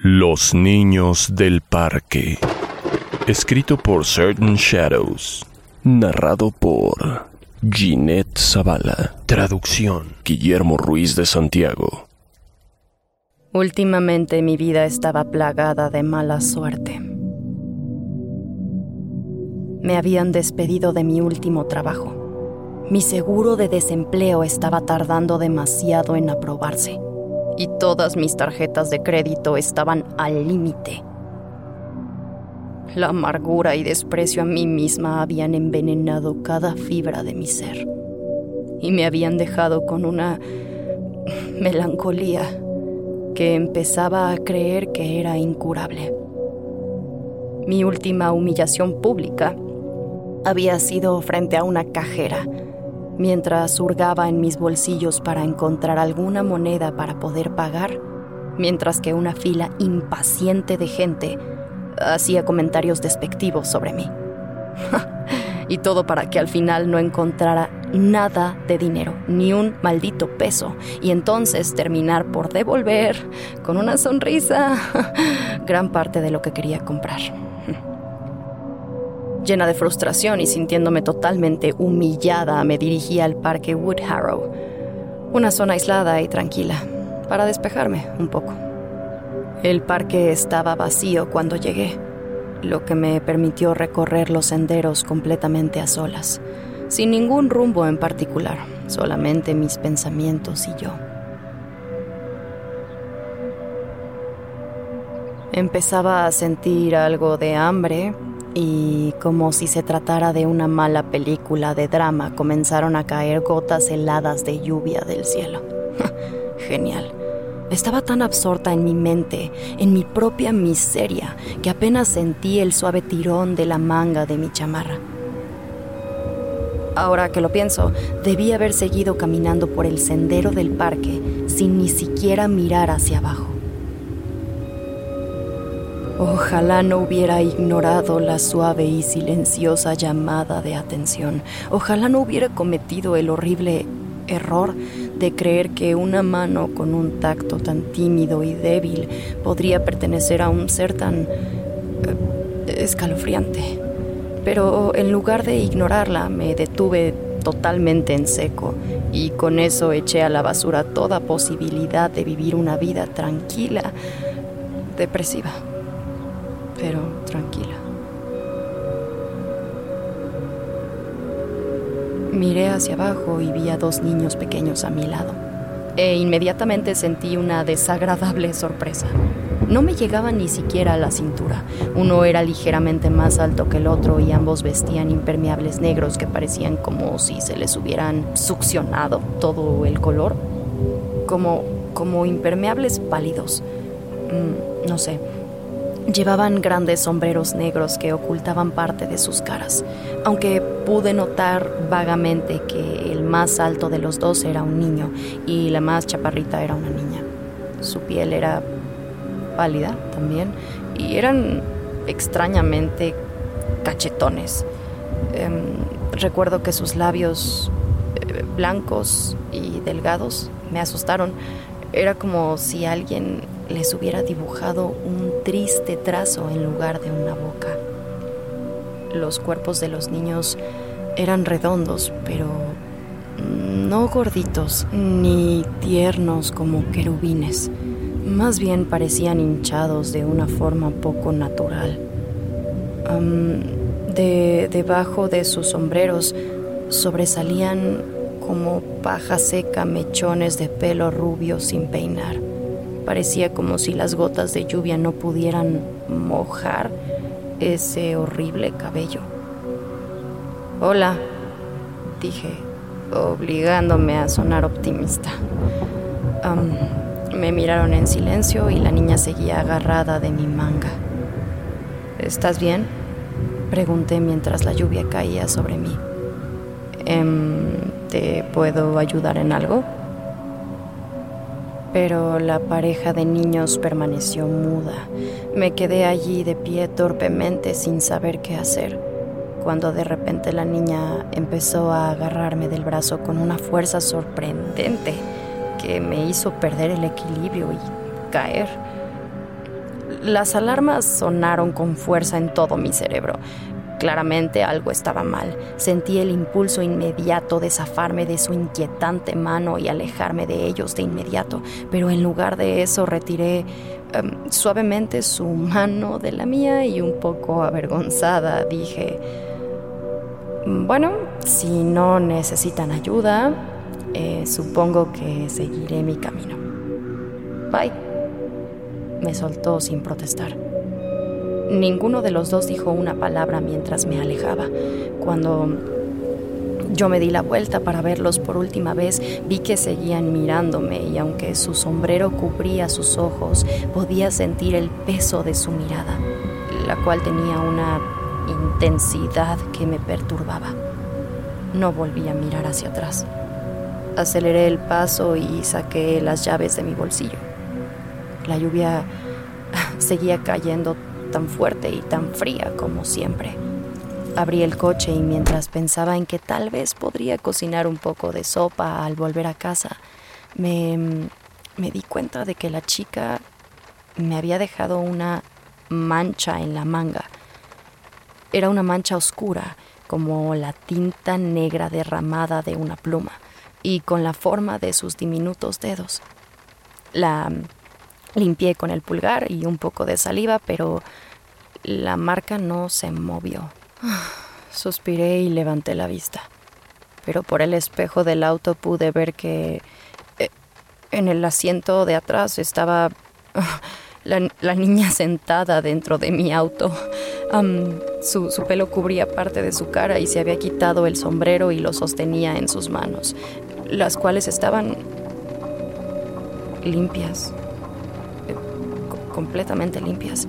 Los niños del parque. Escrito por Certain Shadows. Narrado por Ginette Zavala. Traducción. Guillermo Ruiz de Santiago. Últimamente mi vida estaba plagada de mala suerte. Me habían despedido de mi último trabajo. Mi seguro de desempleo estaba tardando demasiado en aprobarse y todas mis tarjetas de crédito estaban al límite. La amargura y desprecio a mí misma habían envenenado cada fibra de mi ser y me habían dejado con una melancolía que empezaba a creer que era incurable. Mi última humillación pública había sido frente a una cajera mientras hurgaba en mis bolsillos para encontrar alguna moneda para poder pagar, mientras que una fila impaciente de gente hacía comentarios despectivos sobre mí. y todo para que al final no encontrara nada de dinero, ni un maldito peso, y entonces terminar por devolver con una sonrisa gran parte de lo que quería comprar. Llena de frustración y sintiéndome totalmente humillada, me dirigí al parque Woodharrow, una zona aislada y tranquila, para despejarme un poco. El parque estaba vacío cuando llegué, lo que me permitió recorrer los senderos completamente a solas, sin ningún rumbo en particular, solamente mis pensamientos y yo. Empezaba a sentir algo de hambre y como si se tratara de una mala película de drama, comenzaron a caer gotas heladas de lluvia del cielo. Genial. Estaba tan absorta en mi mente, en mi propia miseria, que apenas sentí el suave tirón de la manga de mi chamarra. Ahora que lo pienso, debí haber seguido caminando por el sendero del parque sin ni siquiera mirar hacia abajo. Ojalá no hubiera ignorado la suave y silenciosa llamada de atención. Ojalá no hubiera cometido el horrible error de creer que una mano con un tacto tan tímido y débil podría pertenecer a un ser tan eh, escalofriante. Pero en lugar de ignorarla, me detuve totalmente en seco y con eso eché a la basura toda posibilidad de vivir una vida tranquila, depresiva pero tranquila. Miré hacia abajo y vi a dos niños pequeños a mi lado. E inmediatamente sentí una desagradable sorpresa. No me llegaba ni siquiera a la cintura. Uno era ligeramente más alto que el otro y ambos vestían impermeables negros que parecían como si se les hubieran succionado todo el color. Como, como impermeables pálidos. Mm, no sé, Llevaban grandes sombreros negros que ocultaban parte de sus caras, aunque pude notar vagamente que el más alto de los dos era un niño y la más chaparrita era una niña. Su piel era pálida también y eran extrañamente cachetones. Em, recuerdo que sus labios eh, blancos y delgados me asustaron. Era como si alguien les hubiera dibujado un triste trazo en lugar de una boca. Los cuerpos de los niños eran redondos, pero no gorditos ni tiernos como querubines. Más bien parecían hinchados de una forma poco natural. de debajo de sus sombreros sobresalían como paja seca mechones de pelo rubio sin peinar. Parecía como si las gotas de lluvia no pudieran mojar ese horrible cabello. Hola, dije, obligándome a sonar optimista. me miraron en silencio y la niña seguía agarrada de mi manga. ¿Estás bien? Pregunté mientras la lluvia caía sobre mí. Em, ¿Te puedo ayudar en algo? Pero la pareja de niños permaneció muda. Me quedé allí de pie torpemente sin saber qué hacer, cuando de repente la niña empezó a agarrarme del brazo con una fuerza sorprendente que me hizo perder el equilibrio y caer. Las alarmas sonaron con fuerza en todo mi cerebro. Claramente algo estaba mal. Sentí el impulso inmediato de zafarme de su inquietante mano y alejarme de ellos de inmediato, pero en lugar de eso retiré em, suavemente su mano de la mía y un poco avergonzada dije, bueno, si no necesitan ayuda, eh, supongo que seguiré mi camino. Bye. Me soltó sin protestar. Ninguno de los dos dijo una palabra mientras me alejaba. Cuando yo me di la vuelta para verlos por última vez, vi que seguían mirándome y aunque su sombrero cubría sus ojos, podía sentir el peso de su mirada, la cual tenía una intensidad que me perturbaba. No volví a mirar hacia atrás. Aceleré el paso y saqué las llaves de mi bolsillo. La lluvia seguía cayendo tan fuerte y tan fría como siempre. Abrí el coche y mientras pensaba en que tal vez podría cocinar un poco de sopa al volver a casa, me, me di cuenta de que la chica me había dejado una mancha en la manga. Era una mancha oscura, como la tinta negra derramada de una pluma, y con la forma de sus diminutos dedos. La Limpié con el pulgar y un poco de saliva, pero la marca no se movió. Suspiré y levanté la vista. Pero por el espejo del auto pude ver que eh, en el asiento de atrás estaba la, niña sentada dentro de mi auto. su, su, pelo cubría parte de su cara y se había quitado el sombrero y lo sostenía en sus manos, las cuales estaban limpias completamente limpias.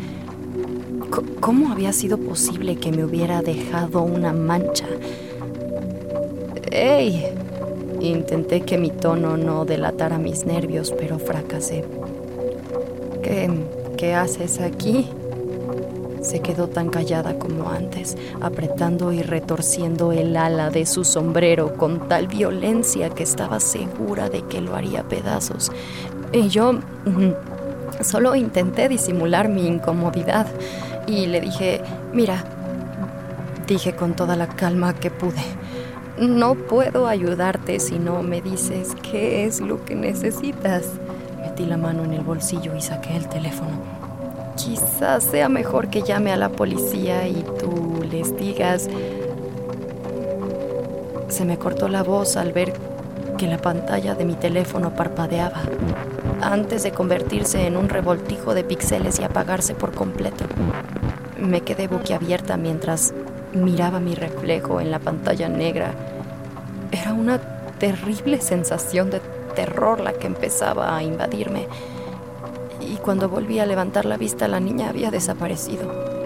¿Cómo había sido posible que me hubiera dejado una mancha? ¡Ey! Intenté que mi tono no delatara mis nervios, pero fracasé. ¿Qué, qué haces aquí? Se quedó tan callada como antes, apretando y retorciendo el ala de su sombrero con tal violencia que estaba segura de que lo haría pedazos. Y yo Solo intenté disimular mi incomodidad y le dije, mira, dije con toda la calma que pude, no puedo ayudarte si no me dices qué es lo que necesitas. Metí la mano en el bolsillo y saqué el teléfono. Quizás sea mejor que llame a la policía y tú les digas... Se me cortó la voz al ver que la pantalla de mi teléfono parpadeaba antes de convertirse en un revoltijo de píxeles y apagarse por completo. Me quedé boquiabierta mientras miraba mi reflejo en la pantalla negra. Era una terrible sensación de terror la que empezaba a invadirme. Y cuando volví a levantar la vista, la niña había desaparecido.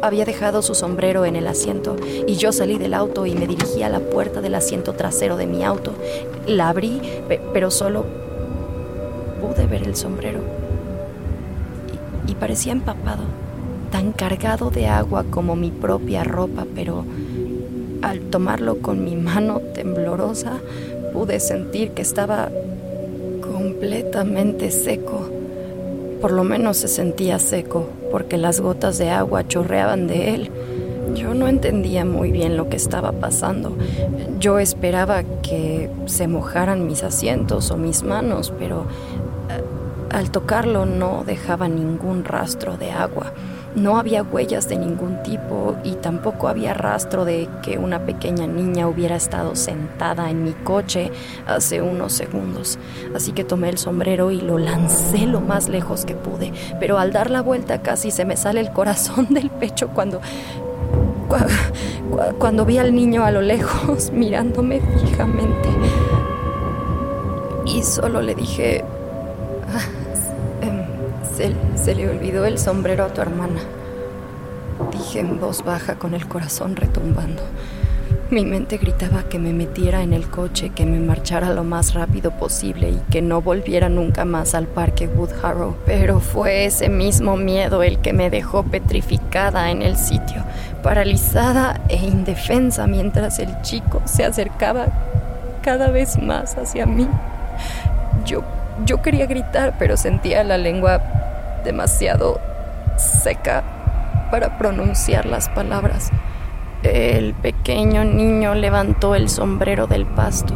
Había dejado su sombrero en el asiento y yo salí del auto y me dirigí a la puerta del asiento trasero de mi auto. La abrí, pero solo pude ver el sombrero y, parecía empapado, tan cargado de agua como mi propia ropa, pero al tomarlo con mi mano temblorosa pude sentir que estaba completamente seco. Por lo menos se sentía seco, porque las gotas de agua chorreaban de él. Yo no entendía muy bien lo que estaba pasando. Yo esperaba que se mojaran mis asientos o mis manos, pero Al tocarlo no dejaba ningún rastro de agua. No había huellas de ningún tipo y tampoco había rastro de que una pequeña niña hubiera estado sentada en mi coche hace unos segundos. Así que tomé el sombrero y lo lancé lo más lejos que pude. Pero al dar la vuelta casi se me sale el corazón del pecho cuando... Cuando vi al niño a lo lejos mirándome fijamente. Y solo le dije, se, le olvidó el sombrero a tu hermana. Dije en voz baja con el corazón retumbando. Mi mente gritaba que me metiera en el coche, que me marchara lo más rápido posible y que no volviera nunca más al parque Wood Harrow. Pero fue ese mismo miedo el que me dejó petrificada en el sitio, paralizada e indefensa mientras el chico se acercaba cada vez más hacia mí. Yo, yo quería gritar, pero sentía la lengua demasiado seca para pronunciar las palabras. El pequeño niño levantó el sombrero del pasto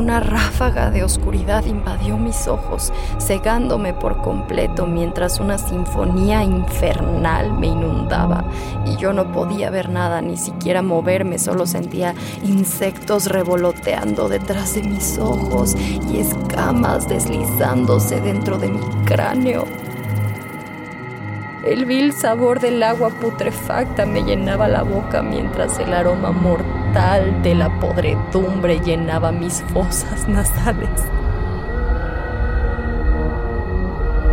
Una ráfaga de oscuridad invadió mis ojos, cegándome por completo mientras una sinfonía infernal me inundaba y yo no podía ver nada, ni siquiera moverme, solo sentía insectos revoloteando detrás de mis ojos y escamas deslizándose dentro de mi cráneo. El vil sabor del agua putrefacta me llenaba la boca mientras el aroma mortal de la podredumbre llenaba mis fosas nasales.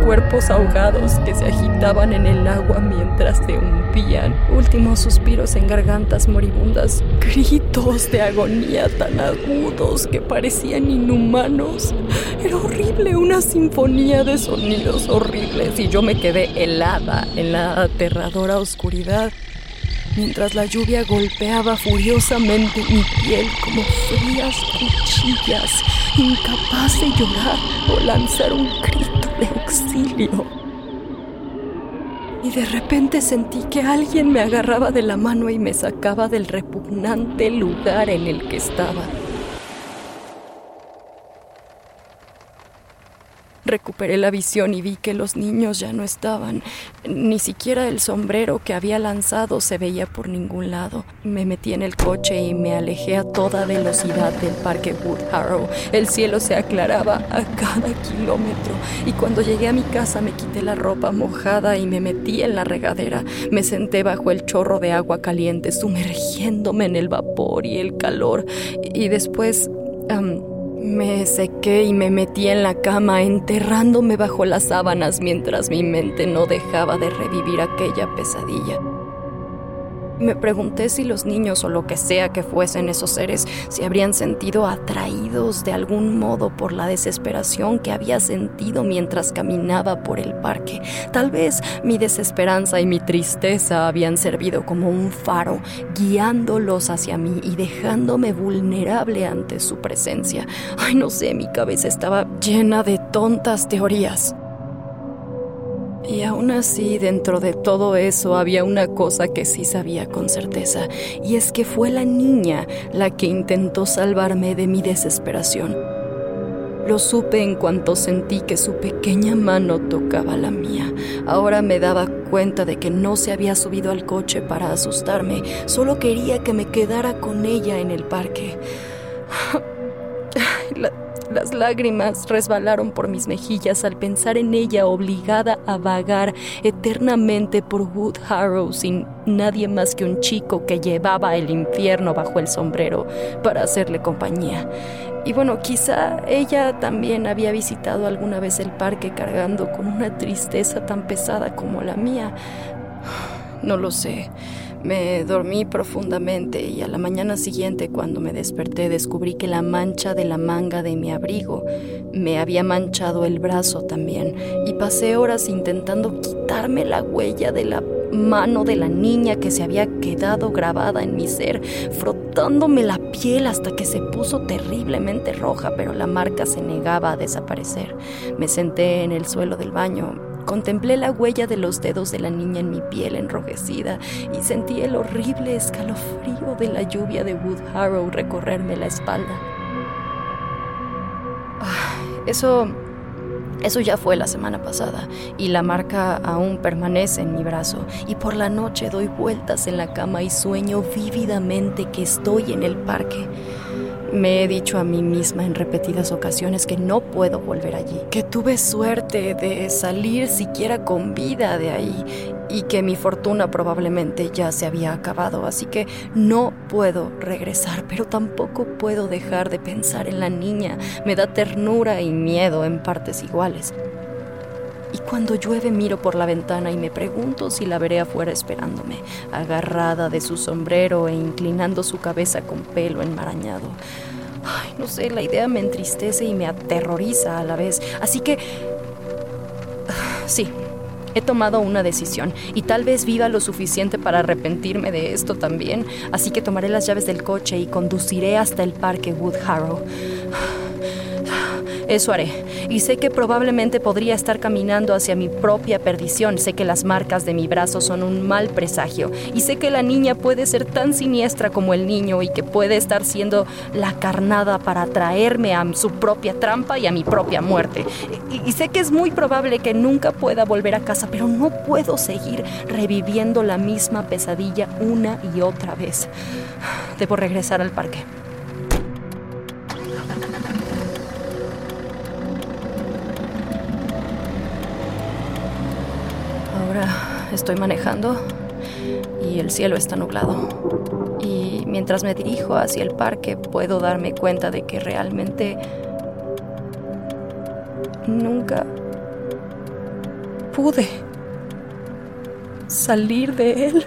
cuerpos ahogados que se agitaban en el agua mientras se hundían, últimos suspiros en gargantas moribundas, gritos de agonía tan agudos que parecían inhumanos. Era horrible, una sinfonía de sonidos horribles y yo me quedé helada en la aterradora oscuridad mientras la lluvia golpeaba furiosamente mi piel como frías cuchillas, incapaz de llorar o lanzar un grito de auxilio. Y de repente sentí que alguien me agarraba de la mano y me sacaba del repugnante lugar en el que estaba. Recuperé la visión y vi que los niños ya no estaban. Ni siquiera el sombrero que había lanzado se veía por ningún lado. Me metí en el coche y me alejé a toda velocidad del parque Wood Harrow. El cielo se aclaraba a cada kilómetro y cuando llegué a mi casa me quité la ropa mojada y me metí en la regadera. Me senté bajo el chorro de agua caliente, sumergiéndome en el vapor y el calor. Y después... Me sequé y me metí en la cama, enterrándome bajo las sábanas mientras mi mente no dejaba de revivir aquella pesadilla. Me pregunté si los niños o lo que sea que fuesen esos seres se habrían sentido atraídos de algún modo por la desesperación que había sentido mientras caminaba por el parque. Tal vez mi desesperanza y mi tristeza habían servido como un faro, guiándolos hacia mí y dejándome vulnerable ante su presencia. Ay, no sé, mi cabeza estaba llena de tontas teorías. Y aún así, dentro de todo eso había una cosa que sí sabía con certeza, y es que fue la niña la que intentó salvarme de mi desesperación. Lo supe en cuanto sentí que su pequeña mano tocaba la mía. Ahora me daba cuenta de que no se había subido al coche para asustarme, solo quería que me quedara con ella en el parque. La, las lágrimas resbalaron por mis mejillas al pensar en ella obligada a vagar eternamente por Wood Harrow sin nadie más que un chico que llevaba el infierno bajo el sombrero para hacerle compañía. Y bueno, quizá ella también había visitado alguna vez el parque cargando con una tristeza tan pesada como la mía. No lo sé. Me dormí profundamente y a la mañana siguiente cuando me desperté descubrí que la mancha de la manga de mi abrigo me había manchado el brazo también y pasé horas intentando quitarme la huella de la mano de la niña que se había quedado grabada en mi ser, frotándome la piel hasta que se puso terriblemente roja, pero la marca se negaba a desaparecer. Me senté en el suelo del baño, Contemplé la huella de los dedos de la niña en mi piel enrojecida y sentí el horrible escalofrío de la lluvia de Wood Harrow recorrerme la espalda. Eso eso ya fue la semana pasada y la marca aún permanece en mi brazo y por la noche doy vueltas en la cama y sueño vívidamente que estoy en el parque. Me he dicho a mí misma en repetidas ocasiones que no puedo volver allí, que tuve suerte de salir siquiera con vida de ahí y que mi fortuna probablemente ya se había acabado, así que no puedo regresar, pero tampoco puedo dejar de pensar en la niña. Me da ternura y miedo en partes iguales. Y cuando llueve miro por la ventana y me pregunto si la veré afuera esperándome, agarrada de su sombrero e inclinando su cabeza con pelo enmarañado. Ay, no sé, la idea me entristece y me aterroriza a la vez. Así que... Sí, He tomado una decisión y tal vez viva lo suficiente para arrepentirme de esto también, así que tomaré las llaves del coche y conduciré hasta el parque Wood Harrow. Eso haré. Y sé que probablemente podría estar caminando hacia mi propia perdición. Sé que las marcas de mi brazo son un mal presagio. Y sé que la niña puede ser tan siniestra como el niño y que puede estar siendo la carnada para traerme a su propia trampa y a mi propia muerte. Y, y sé que es muy probable que nunca pueda volver a casa, pero no puedo seguir reviviendo la misma pesadilla una y otra vez. Debo regresar al parque. Estoy manejando y el cielo está nublado. Y mientras me dirijo hacia el parque puedo darme cuenta de que realmente nunca pude salir de él.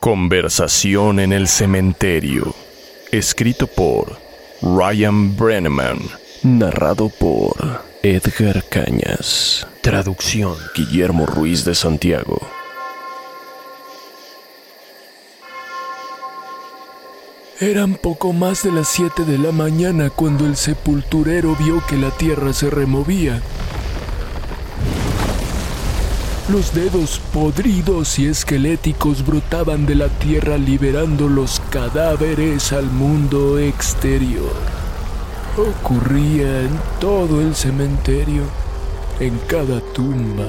Conversación en el cementerio. Escrito por Ryan Brenneman. Narrado por Edgar Cañas. Traducción Guillermo Ruiz de Santiago. Eran poco más de las 7 de la mañana cuando el sepulturero vio que la tierra se removía. Los dedos podridos y esqueléticos brotaban de la tierra liberando los cadáveres al mundo exterior. Ocurría en todo el cementerio, en cada tumba,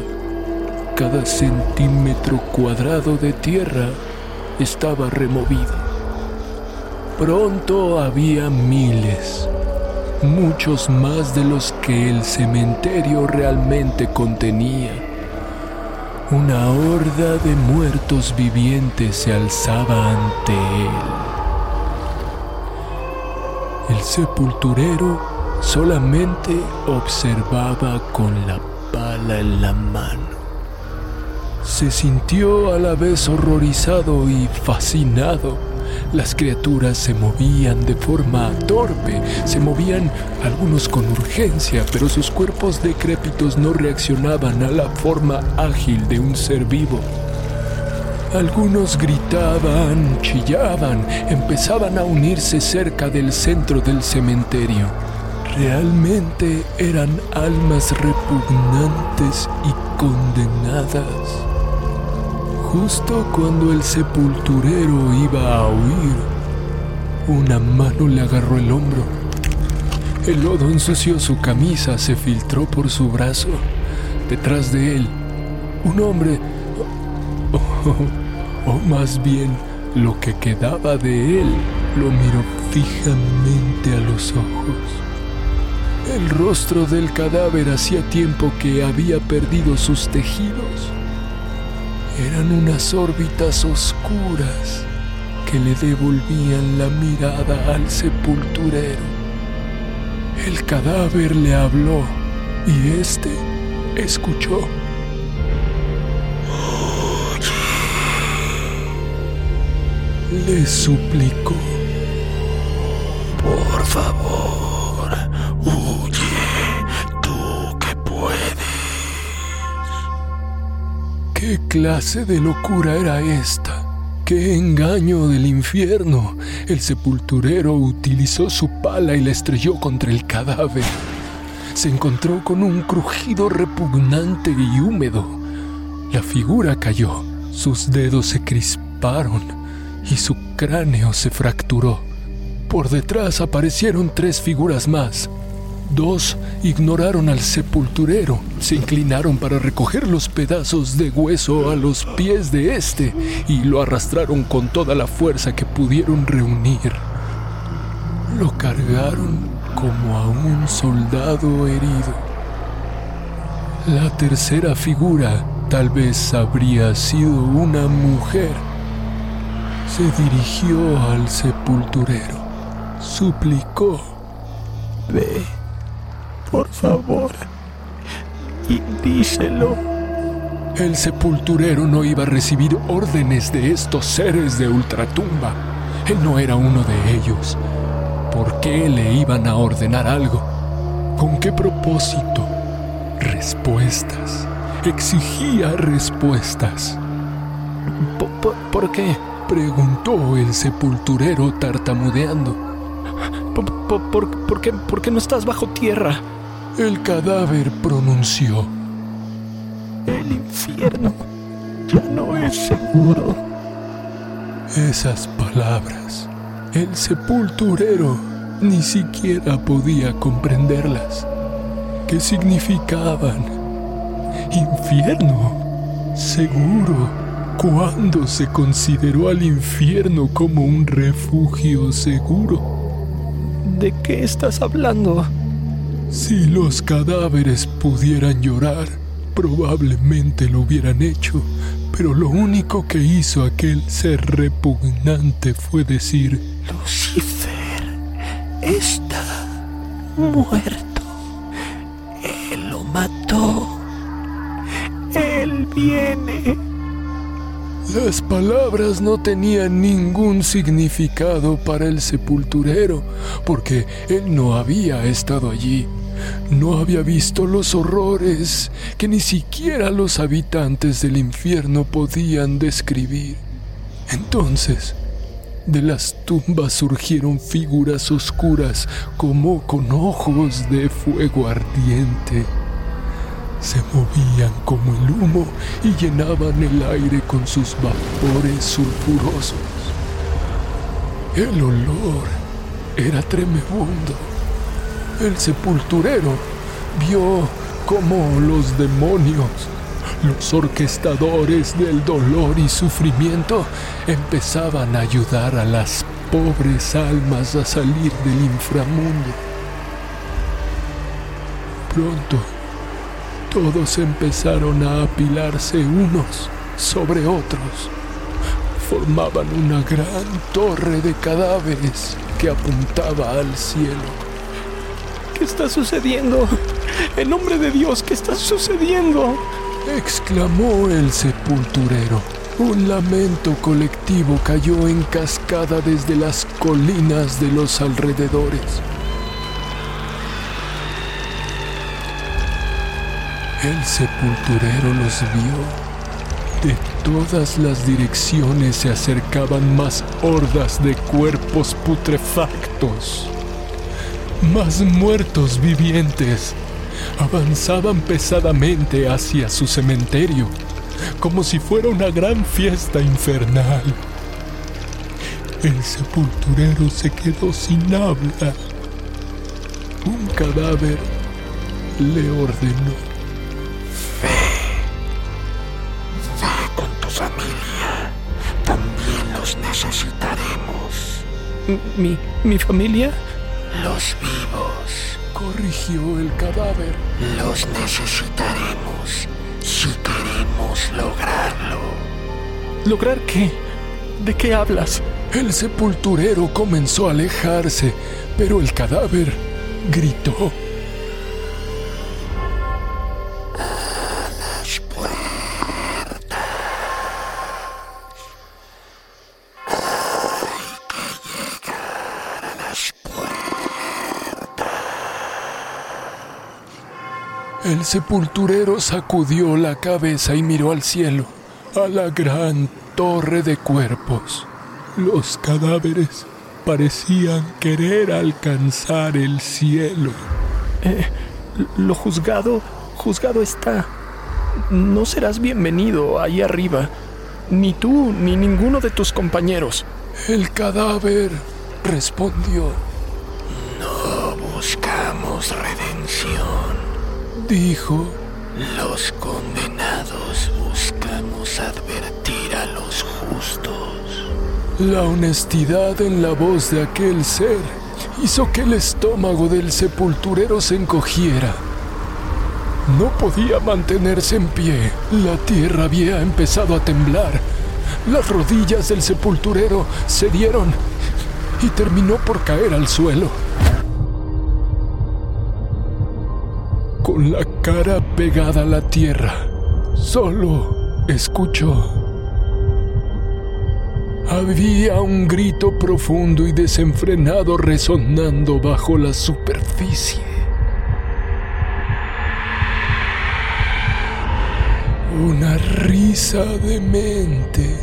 cada centímetro cuadrado de tierra estaba removido. Pronto había miles, muchos más de los que el cementerio realmente contenía. Una horda de muertos vivientes se alzaba ante él. El sepulturero solamente observaba con la pala en la mano. Se sintió a la vez horrorizado y fascinado las criaturas se movían de forma torpe, se movían algunos con urgencia, pero sus cuerpos decrépitos no reaccionaban a la forma ágil de un ser vivo. Algunos gritaban, chillaban, empezaban a unirse cerca del centro del cementerio. Realmente eran almas repugnantes y condenadas. Justo cuando el sepulturero iba a huir, Una mano le agarró el hombro. El lodo ensució su camisa, se filtró por su brazo. Detrás de él, un hombre, o, más bien lo que quedaba de él, lo miró fijamente a los ojos. El rostro del cadáver hacía tiempo que había perdido sus tejidos. Eran unas órbitas oscuras que le devolvían la mirada al sepulturero. El cadáver le habló y éste escuchó. Le suplicó. Por favor, ¿Qué clase de locura era esta? ¡Qué engaño del infierno! El sepulturero utilizó su pala y la estrelló contra el cadáver. Se encontró con un crujido repugnante y húmedo. La figura cayó, sus dedos se crisparon y su cráneo se fracturó. Por detrás aparecieron tres figuras más, Dos ignoraron al sepulturero, se inclinaron para recoger los pedazos de hueso a los pies de éste y lo arrastraron con toda la fuerza que pudieron reunir. Lo cargaron como a un soldado herido. La tercera figura tal vez habría sido una mujer. Se dirigió al sepulturero, suplicó. Ve por favor, y díselo. El sepulturero no iba a recibir órdenes de estos seres de ultratumba. Él no era uno de ellos. ¿Por qué le iban a ordenar algo? ¿Con qué propósito? Respuestas. Exigía respuestas. ¿Por, qué? preguntó el sepulturero tartamudeando. ¿Por, qué, ¿Por qué no estás bajo tierra? El cadáver pronunció. El infierno ya no es seguro. Esas palabras, el sepulturero ni siquiera podía comprenderlas. ¿Qué significaban? Infierno. Seguro. ¿Cuándo se consideró al infierno como un refugio seguro? ¿De qué estás hablando? Si los cadáveres pudieran llorar, probablemente lo hubieran hecho, pero lo único que hizo aquel ser repugnante fue decir, Lucifer está muerto. Él lo mató. Él viene. Las palabras no tenían ningún significado para el sepulturero, porque él no había estado allí. No había visto los horrores que ni siquiera los habitantes del infierno podían describir. Entonces, de las tumbas surgieron figuras oscuras como con ojos de fuego ardiente se movían como el humo y llenaban el aire con sus vapores sulfurosos. El olor era tremebundo. El sepulturero vio cómo los demonios, los orquestadores del dolor y sufrimiento, empezaban a ayudar a las pobres almas a salir del inframundo. Pronto, todos empezaron a apilarse unos sobre otros. Formaban una gran torre de cadáveres que apuntaba al cielo. ¿Qué está sucediendo? En nombre de Dios, ¿qué está sucediendo? exclamó el sepulturero. Un lamento colectivo cayó en cascada desde las colinas de los alrededores. El sepulturero los vio. De todas las direcciones se acercaban más hordas de cuerpos putrefactos. Más muertos vivientes avanzaban pesadamente hacia su cementerio, como si fuera una gran fiesta infernal. el sepulturero se quedó sin habla. Un cadáver le ordenó. ¿Mi, mi familia? Los vivos. Corrigió el cadáver. Los necesitaremos si queremos lograrlo. ¿Lograr qué? ¿De qué hablas? El sepulturero comenzó a alejarse, pero el cadáver gritó. El sepulturero sacudió la cabeza y miró al cielo, a la gran torre de cuerpos. Los cadáveres parecían querer alcanzar el cielo. Eh, lo juzgado, juzgado está. No serás bienvenido ahí arriba, ni tú ni ninguno de tus compañeros. El cadáver respondió, No buscamos redención. Dijo, Los condenados buscamos advertir a los justos. La honestidad en la voz de aquel ser hizo que el estómago del sepulturero se encogiera. No podía mantenerse en pie. La tierra había empezado a temblar. Las rodillas del sepulturero cedieron y terminó por caer al suelo. Con la cara pegada a la tierra, solo escuchó. Había un grito profundo y desenfrenado resonando bajo la superficie. Una risa demente.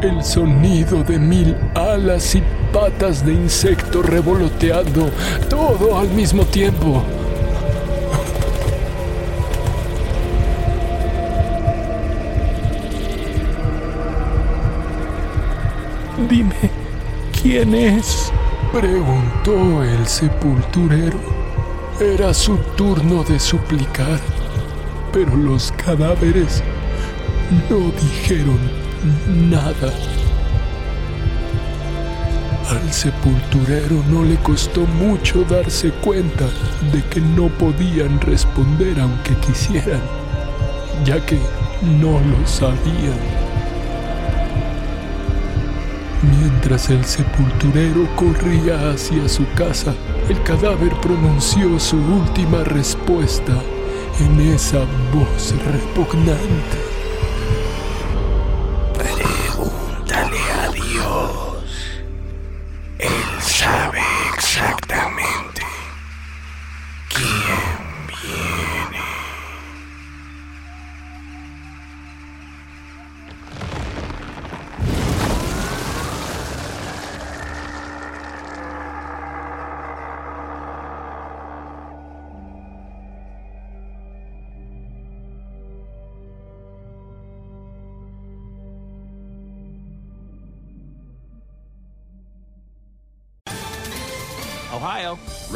El sonido de mil alas y patas de insecto revoloteando, todo al mismo tiempo. Dime, ¿quién es? Preguntó el sepulturero. Era su turno de suplicar, pero los cadáveres no dijeron nada. Al sepulturero no le costó mucho darse cuenta de que no podían responder aunque quisieran, ya que no lo sabían. Mientras el sepulturero corría hacia su casa, el cadáver pronunció su última respuesta en esa voz repugnante.